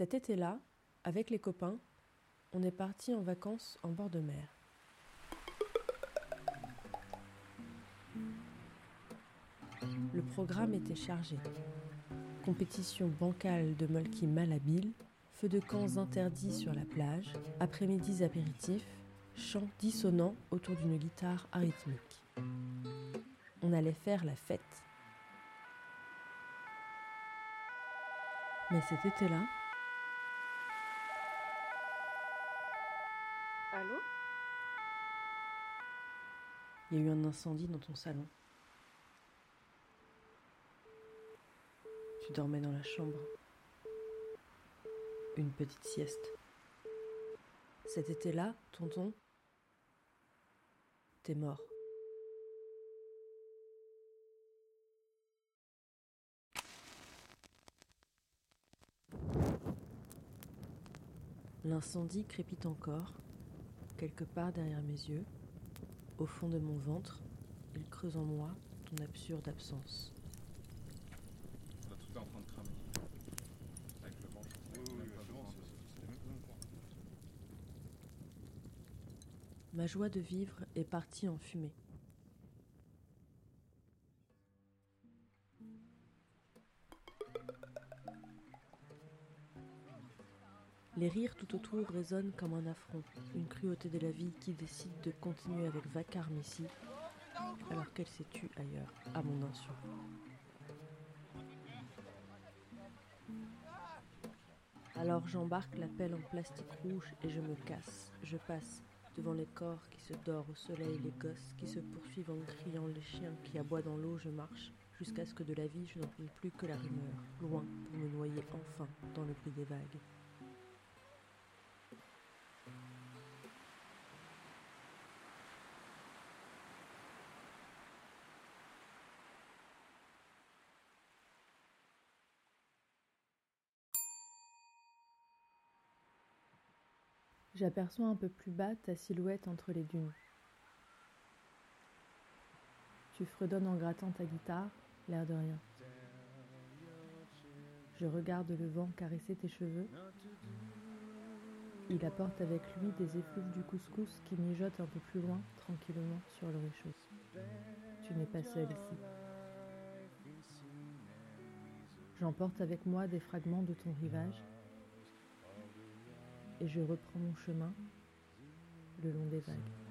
Cet été-là, avec les copains, on est parti en vacances en bord de mer. Le programme était chargé. Compétition bancale de molki malhabiles, feux de camps interdits sur la plage, après-midi apéritifs, chants dissonants autour d'une guitare arythmique. On allait faire la fête. Mais cet été-là, Allô il y a eu un incendie dans ton salon. Tu dormais dans la chambre. Une petite sieste. Cet été-là, tonton, t'es mort. L'incendie crépite encore, quelque part derrière mes yeux, au fond de mon ventre, il creuse en moi ton absurde absence. Là, tout est en train de cramer. Avec le vent, je pense. Même pas besoin de- Ma joie de vivre est partie en fumée. Les rires tout autour résonnent comme un affront, une cruauté de la vie qui décide de continuer avec vacarme ici, alors qu'elle s'est tue ailleurs, à mon insu. Alors j'embarque la pelle en plastique rouge et je me casse. Je passe devant les corps qui se dorent au soleil, les gosses qui se poursuivent en criant, les chiens qui aboient dans l'eau, je marche jusqu'à ce que de la vie je n'entende plus que la rumeur, loin pour me noyer enfin dans le bruit des vagues. J'aperçois un peu plus bas ta silhouette entre les dunes. Tu fredonnes en grattant ta guitare, l'air de rien. Je regarde le vent caresser tes cheveux. Il apporte avec lui des effluves du couscous qui mijotent un peu plus loin, tranquillement, sur le réchaud. Tu n'es pas seul ici. J'emporte avec moi des fragments de ton rivage et je reprends mon chemin le long des vagues.